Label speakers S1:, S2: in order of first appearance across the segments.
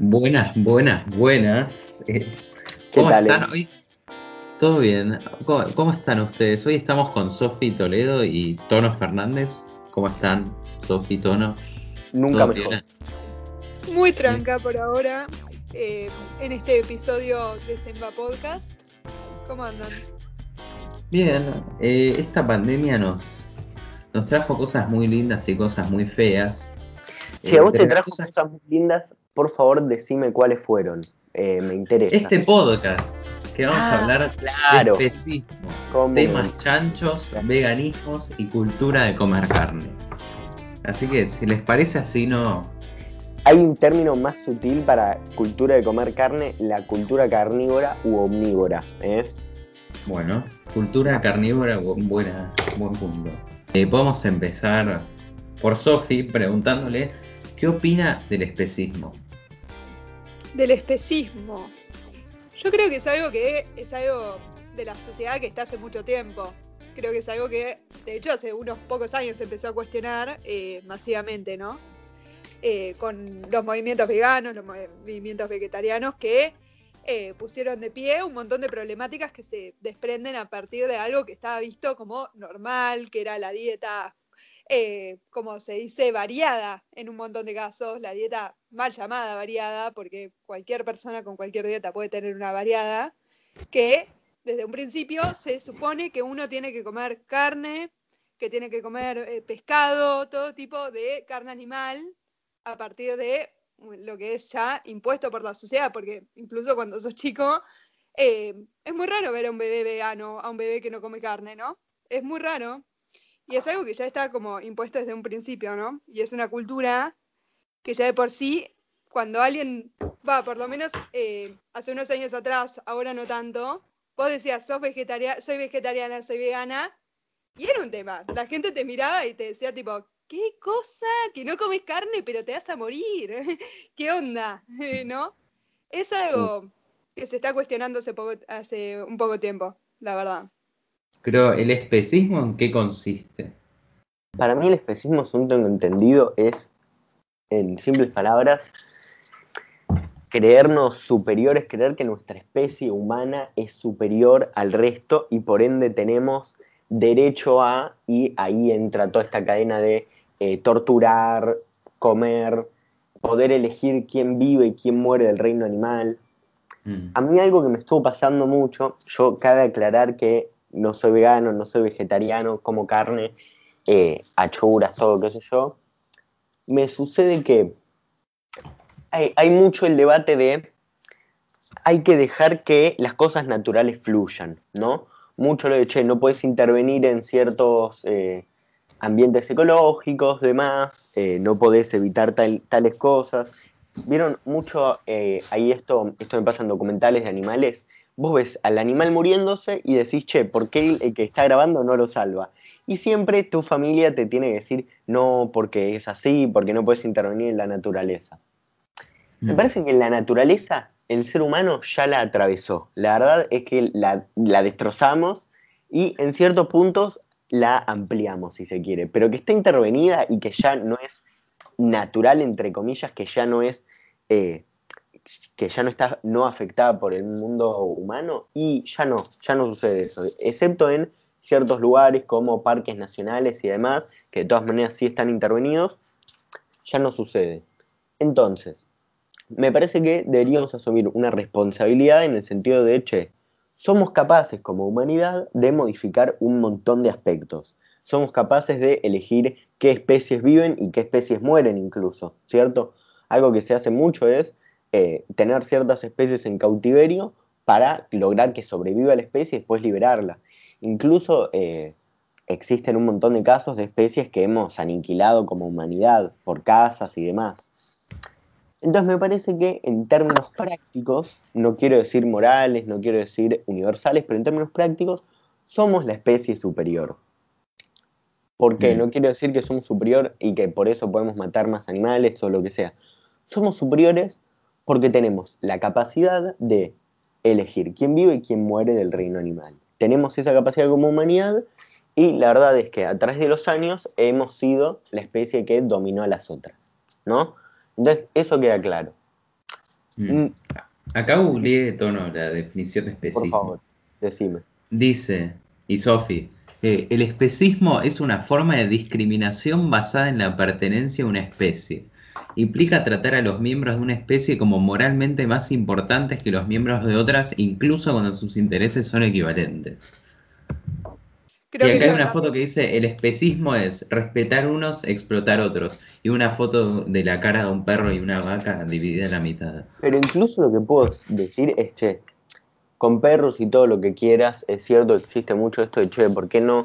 S1: Buenas, buenas, buenas. Eh,
S2: ¿Qué
S1: ¿Cómo
S2: tal?
S1: están hoy? ¿Todo bien? ¿Cómo, cómo están ustedes? Hoy estamos con Sofi Toledo y Tono Fernández. ¿Cómo están, Sofi, Tono?
S2: Nunca
S1: ¿Todo
S2: mejor.
S1: bien?
S3: Muy tranca por ahora eh, en este episodio de Semba Podcast. ¿Cómo andan?
S1: Bien, eh, esta pandemia nos, nos trajo cosas muy lindas y cosas muy feas.
S2: Si
S1: Eh,
S2: a vos te trajo
S1: cosas-
S2: cosas muy lindas, por favor decime cuáles fueron. Eh, me interesa.
S1: Este podcast, que vamos a
S2: Ah,
S1: hablar
S2: claro.
S1: de especismo, temas chanchos, veganismos y cultura de comer carne. Así que si les parece así, no,
S2: Hay un término más sutil para cultura de comer carne, la cultura carnívora u omnívora. ¿es?
S1: Bueno, cultura carnívora, bu- buena, buen punto. Eh, podemos empezar por Sofi preguntándole qué opina del especismo.
S3: Del especismo. Yo creo que es algo que es algo de la sociedad que está hace mucho tiempo. Creo que es algo que, de hecho, hace unos pocos años se empezó a cuestionar eh, masivamente, ¿no? Eh, con los movimientos veganos, los movimientos vegetarianos que eh, pusieron de pie un montón de problemáticas que se desprenden a partir de algo que estaba visto como normal, que era la dieta, eh, como se dice, variada en un montón de casos, la dieta mal llamada variada, porque cualquier persona con cualquier dieta puede tener una variada, que desde un principio se supone que uno tiene que comer carne, que tiene que comer eh, pescado, todo tipo de carne animal, a partir de lo que es ya impuesto por la sociedad, porque incluso cuando sos chico, eh, es muy raro ver a un bebé vegano, a un bebé que no come carne, ¿no? Es muy raro. Y es algo que ya está como impuesto desde un principio, ¿no? Y es una cultura que ya de por sí, cuando alguien, va, por lo menos eh, hace unos años atrás, ahora no tanto, vos decías, sos vegetaria soy vegetariana, soy vegana, y era un tema. La gente te miraba y te decía tipo, ¿qué cosa? Que no comes carne, pero te vas a morir. ¿Qué onda? ¿No? Es algo que se está cuestionando hace, poco, hace un poco tiempo, la verdad.
S1: Pero el especismo en qué consiste?
S2: Para mí el especismo, según tengo entendido, es, en simples palabras, creernos superiores, creer que nuestra especie humana es superior al resto y por ende tenemos derecho a, y ahí entra toda esta cadena de eh, torturar, comer, poder elegir quién vive y quién muere del reino animal.
S1: Mm.
S2: A mí algo que me estuvo pasando mucho, yo cabe aclarar que no soy vegano, no soy vegetariano, como carne, eh, achuras, todo, qué sé yo. Me sucede que hay, hay mucho el debate de hay que dejar que las cosas naturales fluyan, ¿no? Mucho lo de, che, no puedes intervenir en ciertos eh, ambientes ecológicos, demás, eh, no podés evitar tal- tales cosas. Vieron mucho, eh, ahí esto, esto me pasa en documentales de animales, vos ves al animal muriéndose y decís, che, ¿por qué el, el que está grabando no lo salva? Y siempre tu familia te tiene que decir, no, porque es así, porque no puedes intervenir en la naturaleza. Me
S1: Mm.
S2: parece que la naturaleza, el ser humano ya la atravesó. La verdad es que la, la destrozamos y en ciertos puntos la ampliamos, si se quiere. Pero que está intervenida y que ya no es natural, entre comillas, que ya no es. eh, que ya no está no afectada por el mundo humano y ya no, ya no sucede eso, excepto en ciertos lugares como parques nacionales y demás, que de todas maneras sí están intervenidos, ya no sucede. Entonces, me parece que deberíamos asumir una responsabilidad en el sentido de, che, somos capaces como humanidad de modificar un montón de aspectos. Somos capaces de elegir qué especies viven y qué especies mueren incluso, ¿cierto? Algo que se hace mucho es eh, tener ciertas especies en cautiverio para lograr que sobreviva la especie y después liberarla. Incluso eh, existen un montón de casos de especies que hemos aniquilado como humanidad por cazas y demás. Entonces me parece que en términos prácticos, no quiero decir morales, no quiero decir universales, pero en términos prácticos, somos la especie superior. ¿Por qué?
S1: Mm.
S2: No quiero decir que somos superior y que por eso podemos matar más animales o lo que sea. Somos superiores porque tenemos la capacidad de elegir quién vive y quién muere del reino animal. Tenemos esa capacidad como humanidad y la verdad es que a través de los años hemos sido la especie que dominó a las otras, ¿no? Entonces, eso queda claro.
S1: Mm.
S2: Mm,
S1: Acá googleé tono la definición de
S2: por
S1: especismo.
S2: favor, decime.
S1: Dice, y Sofi, eh, el especismo es una forma de discriminación basada en la pertenencia a una especie. Implica tratar a los miembros de una especie como moralmente más importantes que los miembros de otras, incluso cuando sus intereses son equivalentes.
S3: Creo
S1: y
S3: que
S1: acá hay
S3: yo
S1: una foto que dice, el especismo es respetar unos, explotar otros. Y una foto de la cara de un perro y una vaca dividida en la mitad.
S2: Pero incluso lo que puedo decir es, che, con perros y todo lo que quieras, es cierto, existe mucho esto de, che, ¿por qué no?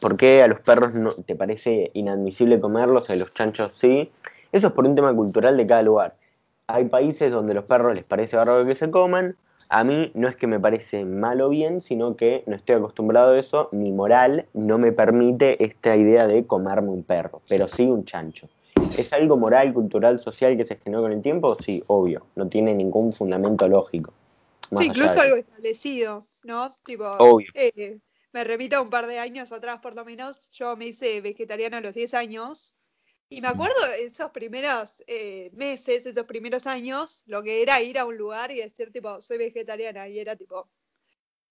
S2: ¿Por qué a los perros no te parece inadmisible comerlos y a los chanchos sí? Eso es por un tema cultural de cada lugar. Hay países donde los perros les parece bárbaro que se coman. A mí no es que me parece mal o bien, sino que no estoy acostumbrado a eso. Mi moral no me permite esta idea de comerme un perro, pero sí un chancho. ¿Es algo moral, cultural, social que se generó con el tiempo? Sí, obvio. No tiene ningún fundamento lógico.
S3: Sí, incluso algo establecido, ¿no? Tipo,
S2: Obvio.
S3: eh, me remito a un par de años atrás, por lo menos, yo me hice vegetariana a los 10 años y me acuerdo esos primeros eh, meses, esos primeros años, lo que era ir a un lugar y decir, tipo, soy vegetariana y era tipo,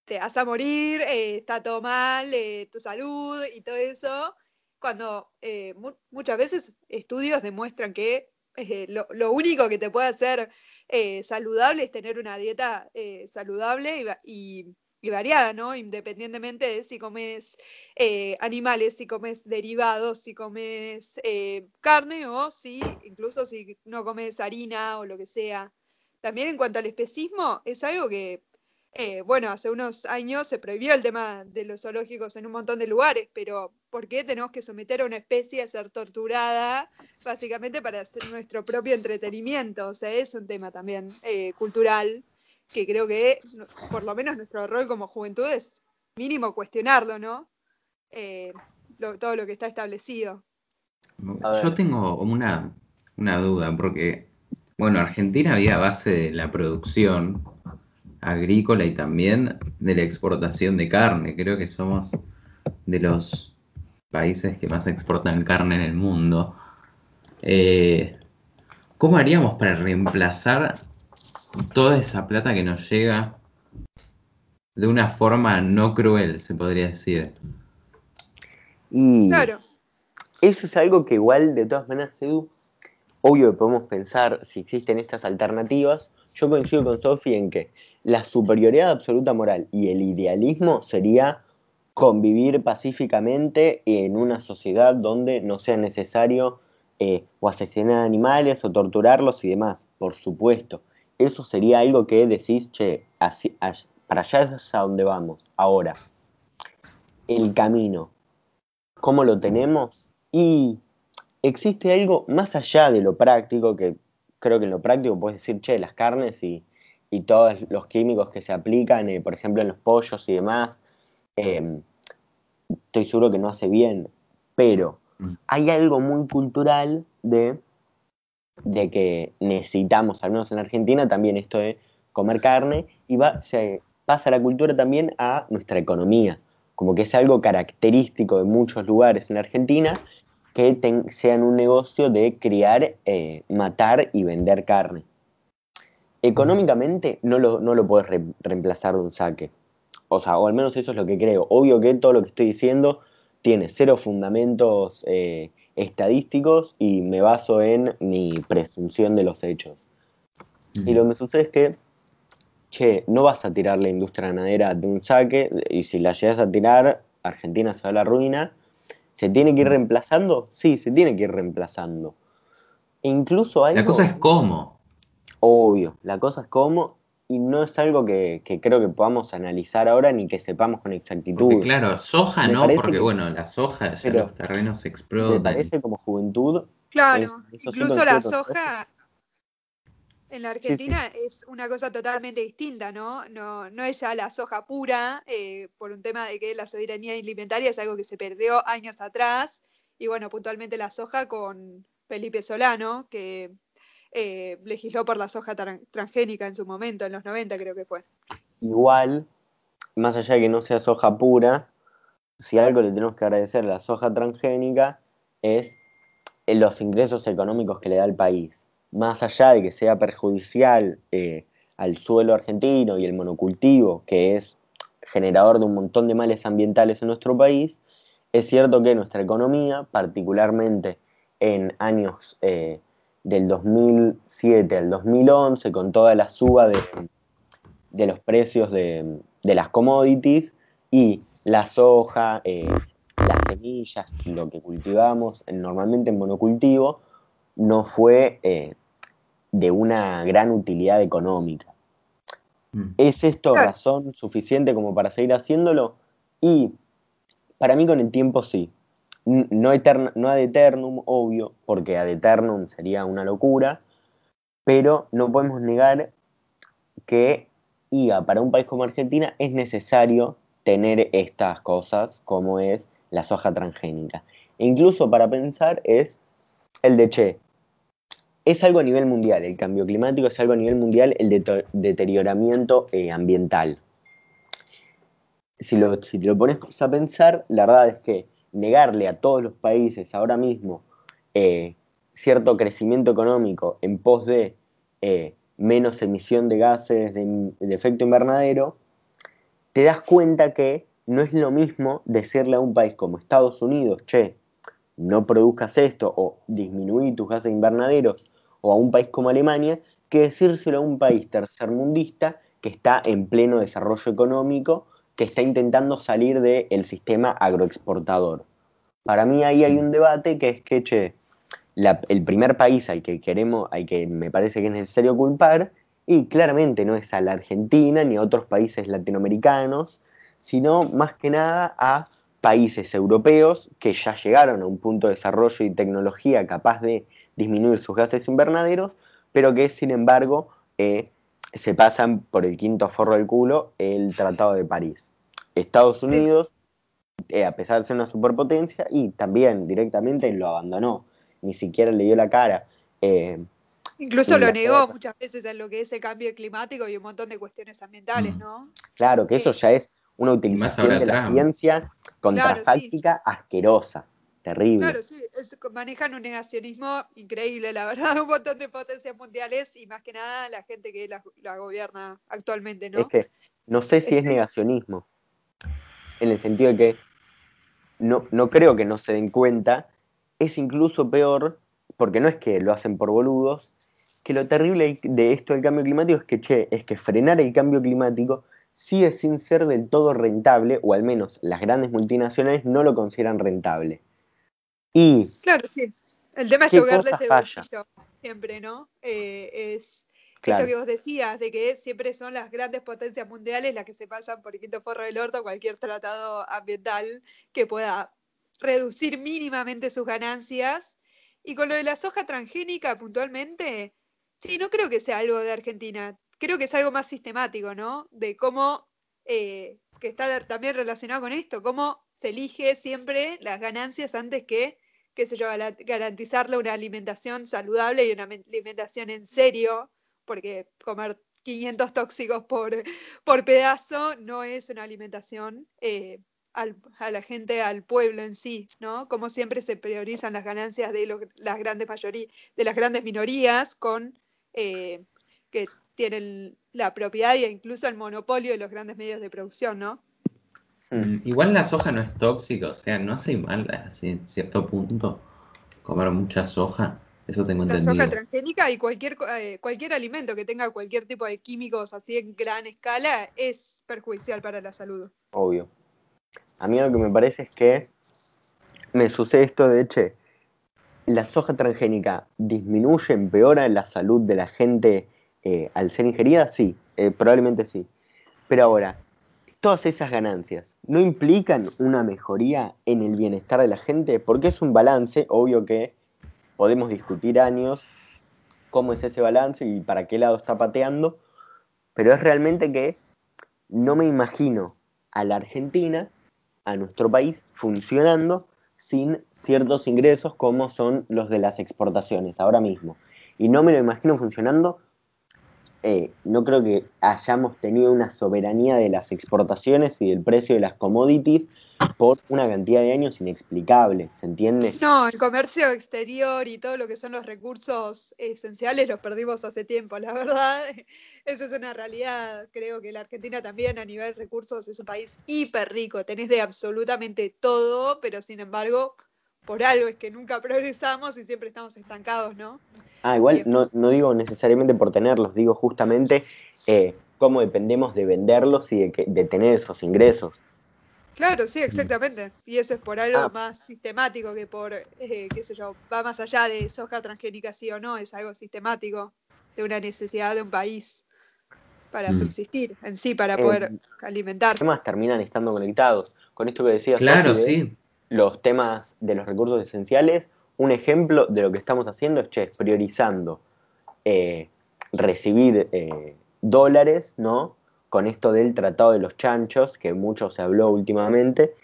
S3: te vas a morir, eh, está todo mal, eh, tu salud y todo eso, cuando eh, mu- muchas veces estudios demuestran que lo, lo único que te puede hacer saludable es tener una dieta saludable y, y- y variada, ¿no? Independientemente de si comes eh, animales, si comes derivados, si comes eh, carne o si incluso si no comes harina o lo que sea. También en cuanto al especismo, es algo que, eh, bueno, hace unos años se prohibió el tema de los zoológicos en un montón de lugares, pero ¿por qué tenemos que someter a una especie a ser torturada básicamente para hacer nuestro propio entretenimiento? O sea, es un tema también eh, cultural que creo que por lo menos nuestro rol como juventud es mínimo cuestionarlo, ¿no? Eh, lo- todo lo que está establecido.
S1: Yo tengo una, una duda, porque, bueno, Argentina había base de la producción agrícola y también de la exportación de carne. Creo que somos de los países que más exportan carne en el mundo. Eh, ¿Cómo haríamos para reemplazar toda esa plata que nos llega de una forma no cruel, se podría decir?
S2: Y
S3: Claro,
S2: eso es algo que igual, de todas maneras, Edu, obvio que podemos pensar si existen estas alternativas. Yo coincido con Sofi en que la superioridad absoluta moral y el idealismo sería convivir pacíficamente en una sociedad donde no sea necesario eh, o asesinar animales o torturarlos y demás, por supuesto. Eso sería algo que decís, che, así- para allá es a donde vamos. Ahora, el camino, ¿cómo lo tenemos? Y existe algo más allá de lo práctico, que creo que en lo práctico puedes decir, che, las carnes y, y todos los químicos que se aplican, eh, por ejemplo, en los pollos y demás, eh, estoy seguro que no hace bien, pero
S1: Mm.
S2: hay algo muy cultural de, de que necesitamos, al menos en Argentina, también esto de comer carne y va, se pasa la cultura también a nuestra economía, como que es algo característico de muchos lugares en Argentina que sean un negocio de criar, eh, matar y vender carne. Económicamente no lo, no lo puedes re- reemplazar de un saque. O sea, o al menos eso es lo que creo. Obvio que todo lo que estoy diciendo tiene cero fundamentos eh, estadísticos y me baso en mi presunción de los hechos. Y lo que sucede es que, che, no vas a tirar la industria ganadera de un saque, y si la llegas a tirar, Argentina se va a la ruina. ¿Se tiene que ir reemplazando? Sí, se tiene que ir reemplazando. E incluso algo...
S1: La cosa es cómo.
S2: Obvio, la cosa es cómo, y no es algo que, que creo que podamos analizar ahora ni que sepamos con exactitud.
S1: Porque claro, soja
S2: Me
S1: no, porque
S2: que-
S1: bueno, la soja ya
S2: Pero-
S1: los terrenos
S2: Me
S1: explotan.
S2: parece como juventud,
S3: claro.
S2: Es-
S3: Incluso la soja en la Argentina es una cosa totalmente distinta, ¿no? No, no es ya la soja pura, eh, por un tema de que la soberanía alimentaria es algo que se perdió años atrás. Y bueno, puntualmente la soja con Felipe Solano, que eh, legisló por la soja tran- transgénica en su momento, en los 90 creo que fue.
S2: igual, más allá de que no sea soja pura, si algo le tenemos que agradecer a la soja transgénica es eh, los ingresos económicos que le da al país. más allá de que sea perjudicial eh, al suelo argentino y el monocultivo, que es generador de un montón de males ambientales en nuestro país, es cierto que nuestra economía, particularmente en años del 2007 al 2011, con toda la suba de, de los precios de, de, las commodities y la soja, eh, las semillas, lo que cultivamos normalmente en monocultivo, no fue eh, de una gran utilidad económica. Mm. ¿Es esto razón suficiente como para seguir haciéndolo? Y para mí con el tiempo sí. No, no ad eternum, obvio, porque ad eternum sería una locura, pero no podemos negar que para un país como Argentina es necesario tener estas cosas como es la soja transgénica. E incluso para pensar es el de Che. Es algo a nivel mundial, el cambio climático es algo a nivel mundial, el deterioramiento eh, ambiental si, lo, te lo pones a pensar, la verdad es que negarle a todos los países ahora mismo eh, cierto crecimiento económico en pos de eh, menos emisión de gases de, efecto invernadero, te das cuenta que no es lo mismo decirle a un país como Estados Unidos, che, no produzcas esto o disminuir tus gases invernaderos, o a un país como Alemania, que decírselo a un país tercermundista que está en pleno desarrollo económico que está intentando salir del sistema agroexportador. Para mí ahí hay un debate que es que, el primer país al que queremos, al que me parece que es necesario culpar, y claramente no es a la Argentina ni a otros países latinoamericanos, sino más que nada a países europeos que ya llegaron a un punto de desarrollo y tecnología capaz de disminuir sus gases invernaderos, pero que sin embargo eh, se pasan por el quinto forro del culo el Tratado de París. Estados Unidos, eh, a pesar de ser una superpotencia, y también directamente lo abandonó, ni siquiera le dio la cara.
S3: Eh, Incluso lo negó muchas veces en lo que es el cambio climático y un montón de cuestiones ambientales, mm. ¿no?
S2: Claro, que eso ya es una utilización de la ciencia contrafáctica asquerosa. Terrible.
S3: Claro, sí, manejan un negacionismo increíble, la verdad, un montón de potencias mundiales y más que nada la gente que la, gobierna actualmente, ¿no?
S2: Es que no sé si es este negacionismo, en el sentido de que no, no creo que no se den cuenta, es incluso peor, porque no es que lo hacen por boludos, que lo terrible de esto del cambio climático es que, che, es que frenar el cambio climático sigue sin ser del todo rentable, o al menos las grandes multinacionales no lo consideran rentable.
S3: Y claro, sí. El tema es tocarle ese bolsillo siempre, ¿no? Eh, es esto que vos decías, de que siempre son las grandes potencias mundiales las que se pasan por el quinto forro del orto cualquier tratado ambiental que pueda reducir mínimamente sus ganancias. Y con lo de la soja transgénica puntualmente, sí, no creo que sea algo de Argentina. Creo que es algo más sistemático, ¿no? De cómo, eh, que está también relacionado con esto, cómo se elige siempre las ganancias antes que, qué sé yo, garantizarle una alimentación saludable y una alimentación en serio, porque comer 500 tóxicos por, por pedazo no es una alimentación eh, a la gente, al pueblo en sí, ¿no? Como siempre se priorizan las ganancias de las grandes mayorías, de las grandes minorías con eh, que tienen la propiedad e incluso el monopolio de los grandes medios de producción, ¿no?
S1: Mm, igual la soja no es tóxica, o sea, no hace mal así en cierto punto comer mucha soja. Eso tengo entendido.
S3: La soja transgénica y cualquier, eh, cualquier alimento que tenga cualquier tipo de químicos así en gran escala es perjudicial para la salud.
S2: Obvio. A mí lo que me parece es que me sucede esto de, hecho, la soja transgénica disminuye, empeora la salud de la gente eh, al ser ingerida, sí, eh, probablemente sí. Pero ahora, todas esas ganancias no implican una mejoría en el bienestar de la gente, porque es un balance, obvio que podemos discutir años cómo es ese balance y para qué lado está pateando, pero es realmente que no me imagino a la Argentina, a nuestro país, funcionando sin ciertos ingresos como son los de las exportaciones ahora mismo. Y no me lo imagino funcionando eh, no creo que hayamos tenido una soberanía de las exportaciones y del precio de las commodities por una cantidad de años inexplicable, ¿se entiende?
S3: No, el comercio exterior y todo lo que son los recursos esenciales los perdimos hace tiempo, la verdad. Eso es una realidad. Creo que la Argentina también a nivel de recursos es un país hiper rico. Tenés de absolutamente todo, pero sin embargo, por algo es que nunca progresamos y siempre estamos estancados, ¿no?
S2: Ah, igual no, no digo necesariamente por tenerlos, digo justamente eh, cómo dependemos de venderlos y de, de tener esos ingresos.
S3: Claro, sí, exactamente. Y eso es por algo
S2: Ah.
S3: más sistemático que por, eh, qué sé yo, va más allá de soja transgénica sí o no, es algo sistemático de una necesidad de un país para
S1: Mm.
S3: subsistir en sí, para
S2: Eh,
S3: poder
S2: Los
S3: alimentarse.
S2: temas terminan estando conectados. Con esto que decías,
S1: Claro, sí.
S2: los temas de los recursos esenciales, un ejemplo de lo que estamos haciendo es, che, priorizando eh, recibir eh, dólares, ¿no? Con esto del Tratado de los Chanchos, que mucho se habló últimamente,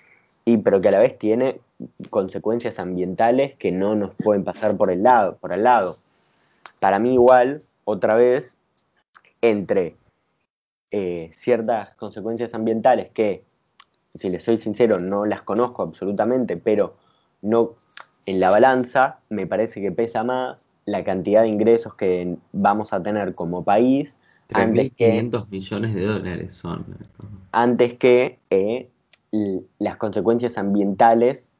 S2: y pero que a la vez tiene consecuencias ambientales que no nos pueden pasar por el lado, por al lado. Para mí igual, otra vez, entre eh, ciertas consecuencias ambientales que, si les soy sincero, no las conozco absolutamente, pero no en la balanza me parece que pesa más la cantidad de ingresos que vamos a tener como país antes que,
S1: 3.500 millones de dólares son.
S2: antes que eh, las consecuencias ambientales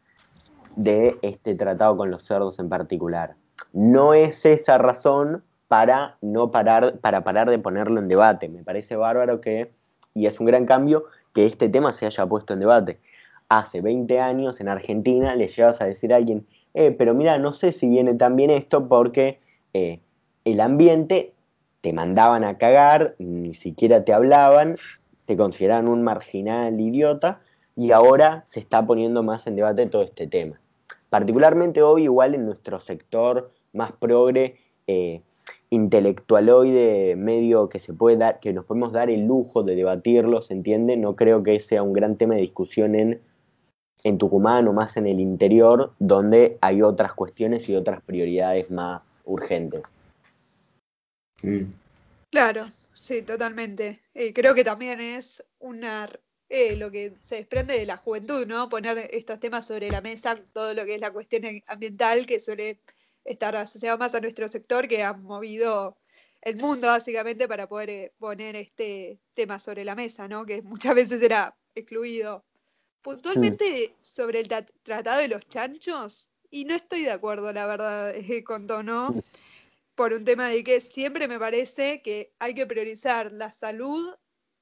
S2: de este tratado con los cerdos en particular. No es esa razón para no parar, para parar de ponerlo en debate. Me parece bárbaro que, y es un gran cambio, que este tema se haya puesto en debate. Hace 20 años en Argentina le llevas a decir a alguien, eh, pero mira, no sé si viene tan bien esto porque eh, el ambiente te mandaban a cagar, ni siquiera te hablaban, te consideraban un marginal idiota, y ahora se está poniendo más en debate todo este tema. Particularmente hoy, igual en nuestro sector más progre, eh, intelectualoide, medio que se puede dar, que nos podemos dar el lujo de debatirlo, ¿se entiende? No creo que sea un gran tema de discusión en, en Tucumán o más en el interior, donde hay otras cuestiones y otras prioridades más urgentes.
S1: Mm.
S3: Claro, sí, totalmente. Eh, creo que también es una eh, lo que se desprende de la juventud, ¿no? Poner estos temas sobre la mesa, todo lo que es la cuestión ambiental, que suele estar asociado más a nuestro sector, que ha movido el mundo básicamente para poder eh, poner este tema sobre la mesa, ¿no? Que muchas veces era excluido. Puntualmente sobre el ta- tratado de los chanchos, y no estoy de acuerdo, la verdad, eh, con Tono, por un tema de que siempre me parece que hay que priorizar la salud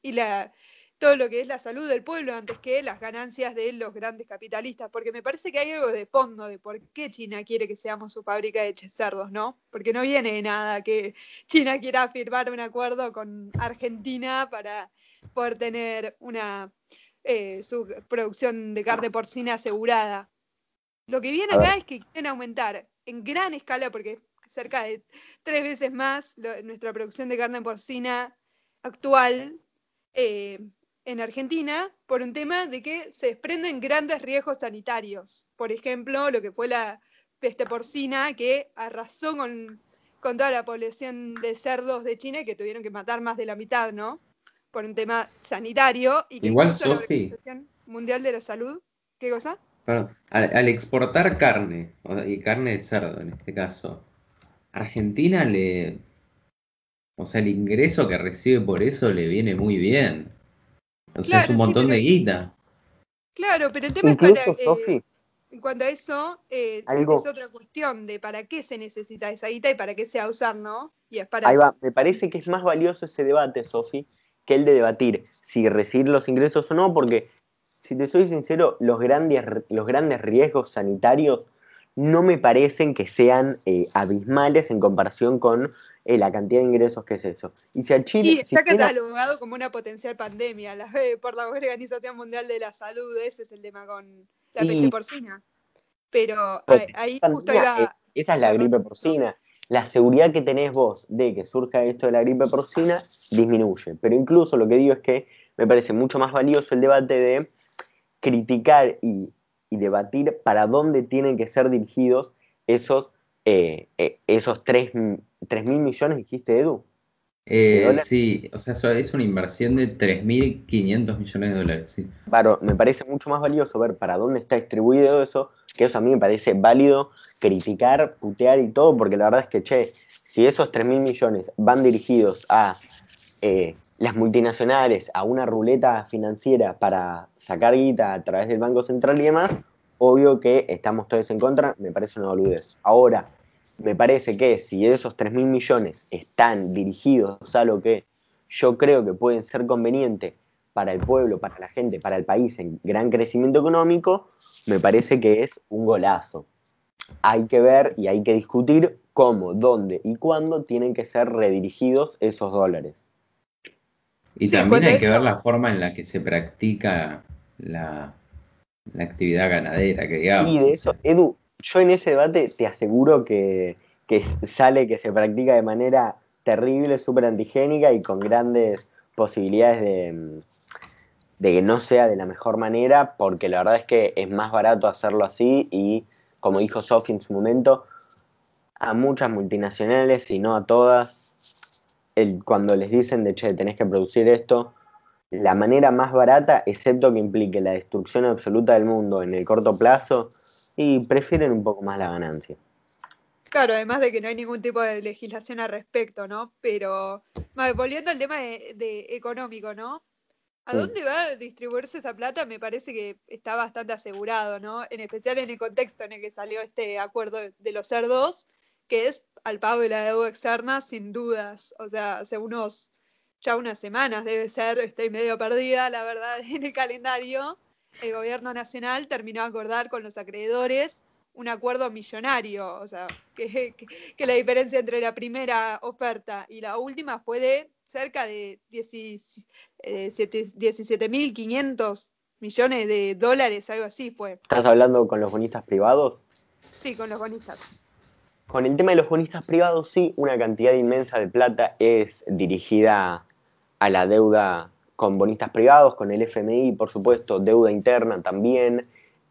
S3: y la todo lo que es la salud del pueblo antes que las ganancias de los grandes capitalistas, porque me parece que hay algo de fondo de por qué China quiere que seamos su fábrica de cerdos, ¿no? Porque no viene de nada que China quiera firmar un acuerdo con Argentina para poder tener una eh, su producción de carne porcina asegurada. Lo que viene acá es que quieren aumentar en gran escala, porque cerca de tres veces más lo- nuestra producción de carne porcina actual eh, en Argentina por un tema de que se desprenden grandes riesgos sanitarios. Por ejemplo, lo que fue la peste porcina que arrasó con, con toda la población de cerdos de China que tuvieron que matar más de la mitad, ¿no? Por un tema sanitario y que
S1: Igual,
S3: incluso la. Organización Mundial de la Salud, ¿qué cosa?
S1: Perdón, al, al exportar carne, o- y carne de cerdo en este caso, Argentina le. O sea, el ingreso que recibe por eso le viene muy bien. O sea, es un
S3: sí,
S1: montón
S3: pero-
S1: de guita.
S3: Claro, pero el tema
S2: Incluso,
S3: es para... eh,
S2: Sofi,
S3: En cuanto a eso, eh,
S2: Algo-
S3: es otra cuestión de para qué se necesita esa guita y para qué se va a usar, ¿no? Y es para
S2: Ahí va, me parece que es más valioso ese debate, Sofi, que el de debatir si recibir los ingresos o no, porque si te soy sincero, los grandes, los grandes riesgos sanitarios no me parecen que sean eh, abismales en comparación con eh, la cantidad de ingresos que es eso. Y si a Chile...
S3: Y
S2: si
S3: está
S2: China-
S3: catalogado como una potencial pandemia la, eh, por la Organización Mundial de la Salud, ese es el tema con la
S2: Y-
S3: peste porcina. Pero ahí,
S2: Potencial
S3: ahí justo iba...
S2: esa es la gripe porcina. La seguridad que tenés vos de que surja esto de la gripe porcina disminuye. Pero incluso lo que digo es que me parece mucho más valioso el debate de criticar y, debatir para dónde tienen que ser dirigidos esos, eh, eh, esos 3, mil millones, dijiste Edu.
S1: Eh, sí, o sea, es una inversión de 3.500 millones de dólares. Sí.
S2: Claro, me parece mucho más valioso ver para dónde está distribuido eso, que eso a mí me parece válido criticar, putear y todo, porque la verdad es que, che, si esos 3.000 millones van dirigidos a eh, las multinacionales, a una ruleta financiera para sacar guita a través del Banco Central y demás, obvio que estamos todos en contra, me parece una boludez. Ahora, me parece que si esos 3 mil millones están dirigidos a lo que yo creo que pueden ser conveniente para el pueblo, para la gente, para el país en gran crecimiento económico, me parece que es un golazo. Hay que ver y hay que discutir cómo, dónde y cuándo tienen que ser redirigidos esos dólares.
S1: Y también hay que ver la forma en la que se practica la, la actividad ganadera, que digamos.
S2: Y de eso, Edu, yo en ese debate te aseguro que, sale que se practica de manera terrible, súper antigénica y con grandes posibilidades de, que no sea de la mejor manera, porque la verdad es que es más barato hacerlo así y, como dijo Sophie en su momento, a muchas multinacionales y no a todas, el, cuando les dicen de, che, tenés que producir esto, la manera más barata, excepto que implique la destrucción absoluta del mundo en el corto plazo, y prefieren un poco más la ganancia.
S3: Claro, además de que no hay ningún tipo de legislación al respecto, ¿no? Pero volviendo al tema de, económico, ¿no? ¿A dónde va a distribuirse esa plata? Me parece que está bastante asegurado, ¿no? En especial en el contexto en el que salió este acuerdo de los cerdos, que es al pago de la deuda externa, sin dudas. O sea, hace unos, ya unas semanas debe ser, estoy medio perdida, la verdad, en el calendario, el gobierno nacional terminó de acordar con los acreedores un acuerdo millonario, o sea, que, la diferencia entre la primera oferta y la última fue de cerca de 17.500 millones de dólares, algo así fue.
S2: ¿Estás hablando con los bonistas privados?
S3: Sí, con los bonistas.
S2: Con el tema de los bonistas privados, sí, una cantidad inmensa de plata es dirigida a la deuda con bonistas privados, con el FMI, por supuesto, deuda interna también,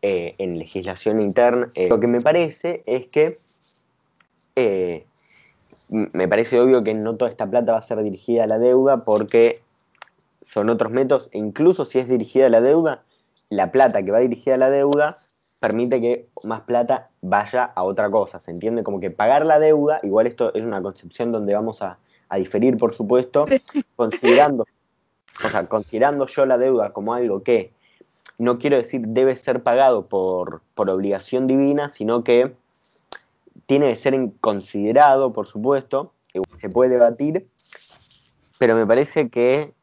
S2: eh, en legislación interna. Eh, lo que me parece es que eh, me parece obvio que no toda esta plata va a ser dirigida a la deuda porque son otros métodos, e incluso si es dirigida a la deuda, la plata que va dirigida a la deuda permite que más plata vaya a otra cosa, ¿se entiende? Como que pagar la deuda, igual esto es una concepción donde vamos a, a diferir, por supuesto, considerando o sea, considerando yo la deuda como algo que no quiero decir debe ser pagado por, obligación divina, sino que tiene que ser considerado, por supuesto, se puede debatir, pero me parece que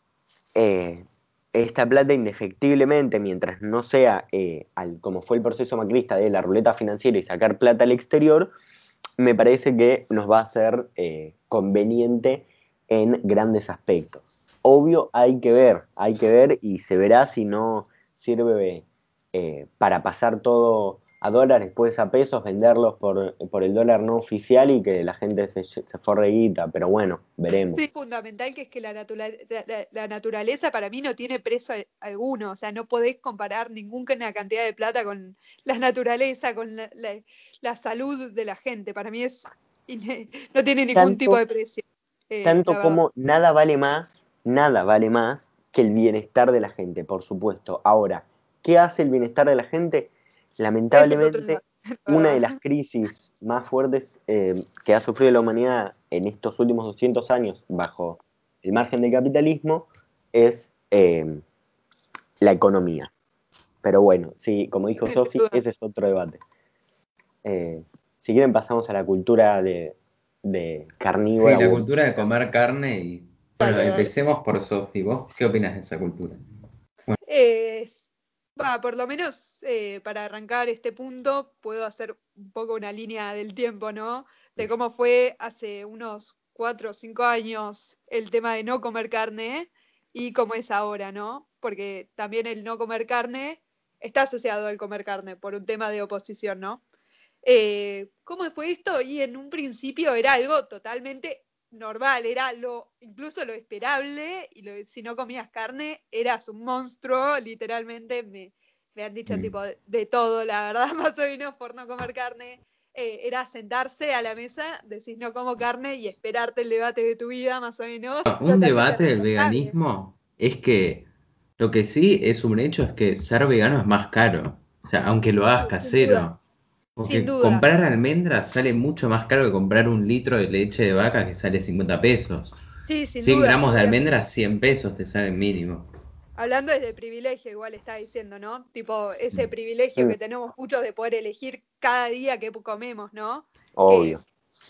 S2: eh, esta plata indefectiblemente, mientras no sea eh, como fue el proceso macrista de la ruleta financiera y sacar plata al exterior, me parece que nos va a ser eh, conveniente en grandes aspectos obvio hay que ver, hay que ver y se verá si no sirve eh, para pasar todo a dólares, después a pesos, venderlos por, el dólar no oficial y que la gente se, se forre guita, pero bueno, veremos.
S3: Sí, fundamental que es que la, la, naturaleza para mí no tiene precio alguno, o sea, no podés comparar ninguna cantidad de plata con la naturaleza, con la, salud de la gente, para mí es no tiene ningún tipo de precio.
S2: Eh, tanto como nada vale más nada vale más que el bienestar de la gente, por supuesto. Ahora, ¿qué hace el bienestar de la gente? Lamentablemente, una de las crisis más fuertes eh, que ha sufrido la humanidad en estos últimos 200 años bajo el margen del capitalismo es eh, la economía. Pero bueno, sí, como dijo Sofi, ese es otro debate. Eh, si quieren pasamos a la cultura de, de carnívora.
S1: Sí, la cultura de comer carne y bueno, empecemos por Sofi. ¿Vos qué opinas de esa cultura?
S3: por lo menos eh, para arrancar este punto, puedo hacer un poco una línea del tiempo, ¿no? De cómo fue hace unos cuatro o cinco años el tema de no comer carne y cómo es ahora, ¿no? Porque también el no comer carne está asociado al comer carne por un tema de oposición, ¿no? Eh, ¿Cómo fue esto? Y en un principio era algo totalmente normal, era lo, incluso lo esperable, y si no comías carne, eras un monstruo, literalmente me, me han dicho mm. tipo de, todo, la verdad, más o menos por no comer carne. eh, era sentarse a la mesa, decís no como carne y esperarte el debate de tu vida, más o menos.
S1: Un debate del veganismo es que lo que sí es un hecho es que ser vegano es más caro. O sea, aunque lo hagas casero. Porque comprar almendras sale mucho más caro que comprar un litro de leche de vaca que sale 50 pesos.
S3: Sí, sin
S1: 100 gramos de almendras, 100 pesos te sale mínimo.
S3: Hablando desde privilegio, igual está diciendo, ¿no? Tipo, ese mm. privilegio que tenemos muchos de poder elegir cada día que comemos, ¿no?
S2: Obvio.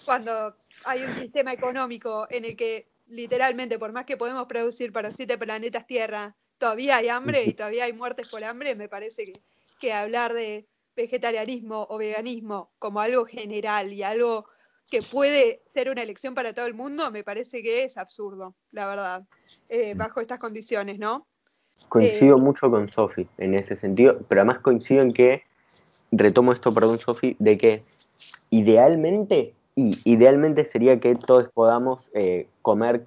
S3: cuando hay un sistema económico en el que literalmente, por más que podemos producir para siete planetas Tierra, todavía hay hambre y todavía hay muertes por hambre, me parece que, que hablar de vegetarianismo o veganismo como algo general y algo que puede ser una elección para todo el mundo, me parece que es absurdo, la verdad, eh, bajo estas condiciones, ¿no?
S2: Coincido eh, mucho con Sofi en ese sentido, pero además coincido en que, retomo esto, perdón Sofi, de que idealmente, y idealmente sería que todos podamos eh, comer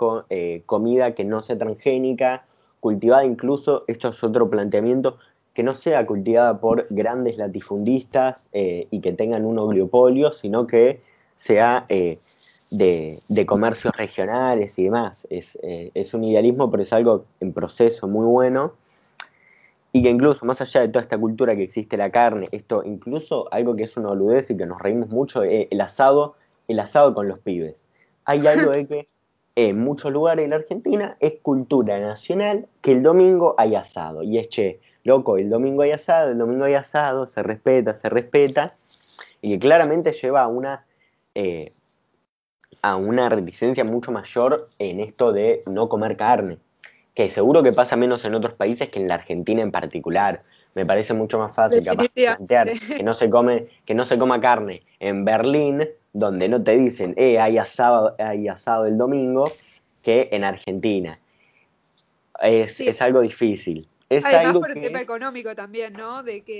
S2: comida que no sea transgénica, cultivada incluso, esto es otro planteamiento, que no sea cultivada por grandes latifundistas y que tengan un oligopolio, sino que sea eh, de, comercios regionales y demás. Eh, es, un idealismo, pero es algo en proceso muy bueno. Y que incluso, más allá de toda esta cultura que existe la carne, esto incluso algo que es una boludez y que nos reímos mucho, eh, el asado, el asado con los pibes. Hay algo de que en muchos lugares de la Argentina es cultura nacional que el domingo hay asado. Y es, che, loco, el domingo hay asado, el domingo hay asado, se respeta, se respeta. Y que claramente lleva a una eh, a una reticencia mucho mayor en esto de no comer carne, que seguro que pasa menos en otros países que en la Argentina en particular. Me parece mucho más fácil plantear que no se come, que no se coma carne en Berlín, donde no te dicen, eh, hay asado, hay asado el domingo, que en Argentina. Es, algo difícil. Es
S3: Además por el tema económico también, ¿no? De que,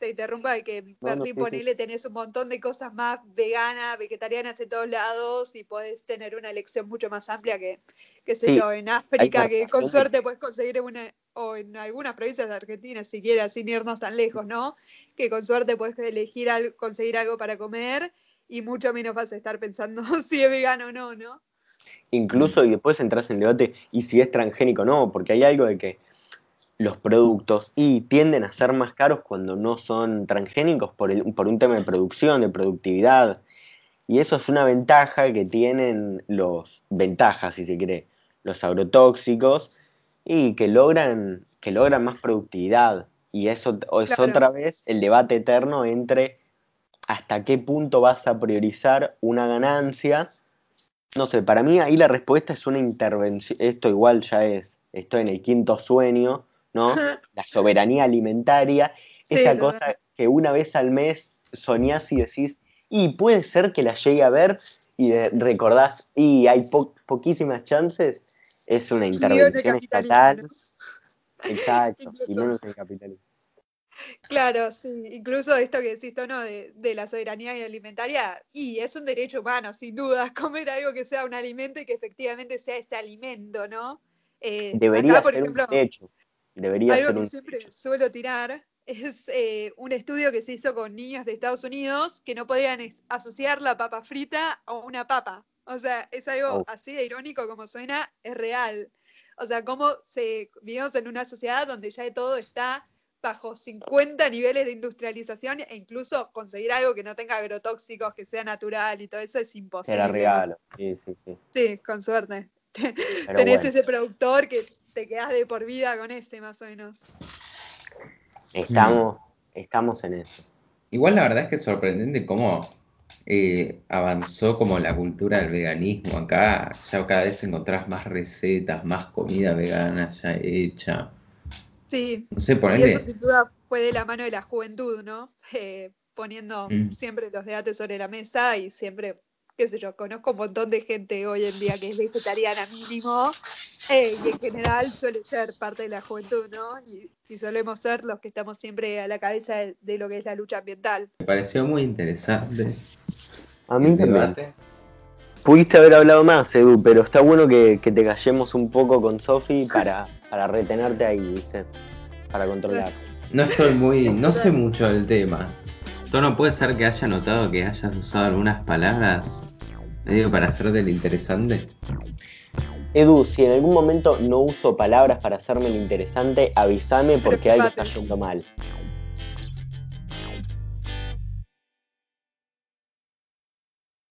S3: te interrumpa de que Berlín, ponele, tenés un montón de cosas más veganas, vegetarianas en todos lados y podés tener una elección mucho más amplia que, qué sé yo, en África, que con suerte puedes conseguir una, o en algunas provincias de Argentina, siquiera sin irnos tan lejos, ¿no? Que con suerte puedes elegir algo, conseguir algo para comer y mucho menos vas a estar pensando si es vegano o no, ¿no?
S2: Incluso, y después entras en debate, y si es transgénico o no, porque hay algo de que los productos y tienden a ser más caros cuando no son transgénicos por, por un tema de producción, de productividad. Y eso es una ventaja que tienen los ventajas, si se quiere, los agrotóxicos y que logran, que logran más productividad. Y eso es otra vez el debate eterno entre hasta qué punto vas a priorizar una ganancia. No sé, para mí ahí la respuesta es una intervención. Esto igual ya es, estoy en el quinto sueño, ¿no? La soberanía alimentaria, esa cosa que una vez al mes soñás y decís, y puede ser que la llegue a ver y recordás, y hay poquísimas chances, es una intervención estatal. Exacto, y no es el capitalismo.
S3: Claro, sí, incluso esto que decís, ¿no? De, de, la soberanía alimentaria, y es un derecho humano, sin duda, comer algo que sea un alimento y que efectivamente sea ese alimento, ¿no?
S2: Eh, Debería por ser ejemplo, un derecho.
S3: Algo que siempre suelo tirar es eh, un estudio que se hizo con niños de Estados Unidos que no podían asociar la papa frita a una papa. O sea, es algo oh. así de irónico como suena, es real. O sea, cómo se, vivimos en una sociedad donde ya todo está bajo 50 niveles de industrialización e incluso conseguir algo que no tenga agrotóxicos, que sea natural y todo eso es imposible.
S2: Era regalo, sí, sí, sí.
S3: Sí, con suerte. Tenés ese productor que te quedas de por vida con este, más o menos.
S2: Estamos, estamos en eso.
S1: Igual la verdad es que es sorprendente cómo eh, avanzó como la cultura del veganismo acá. Ya cada vez encontrás más recetas, más comida vegana ya hecha.
S3: Sí. No sé, Y eso sin duda fue de la mano de la juventud, ¿no? Eh, poniendo mm. siempre los debates sobre la mesa y siempre, qué sé yo, conozco un montón de gente hoy en día que es vegetariana mínimo eh, y en general suele ser parte de la juventud, ¿no? Y, solemos ser los que estamos siempre a la cabeza de, lo que es la lucha ambiental.
S1: Me pareció muy interesante.
S2: A mí también. Pudiste haber hablado más, Edu, pero está bueno que, te callemos un poco con Sofi para, para retenerte ahí, ¿viste? Para controlar.
S1: No estoy muy, no sé mucho del tema. Tono, ¿puede ser que haya notado que hayas usado algunas palabras medio para hacer del interesante?
S2: Edu, si en algún momento no uso palabras para hacerme lo interesante, avísame porque algo está yendo mal.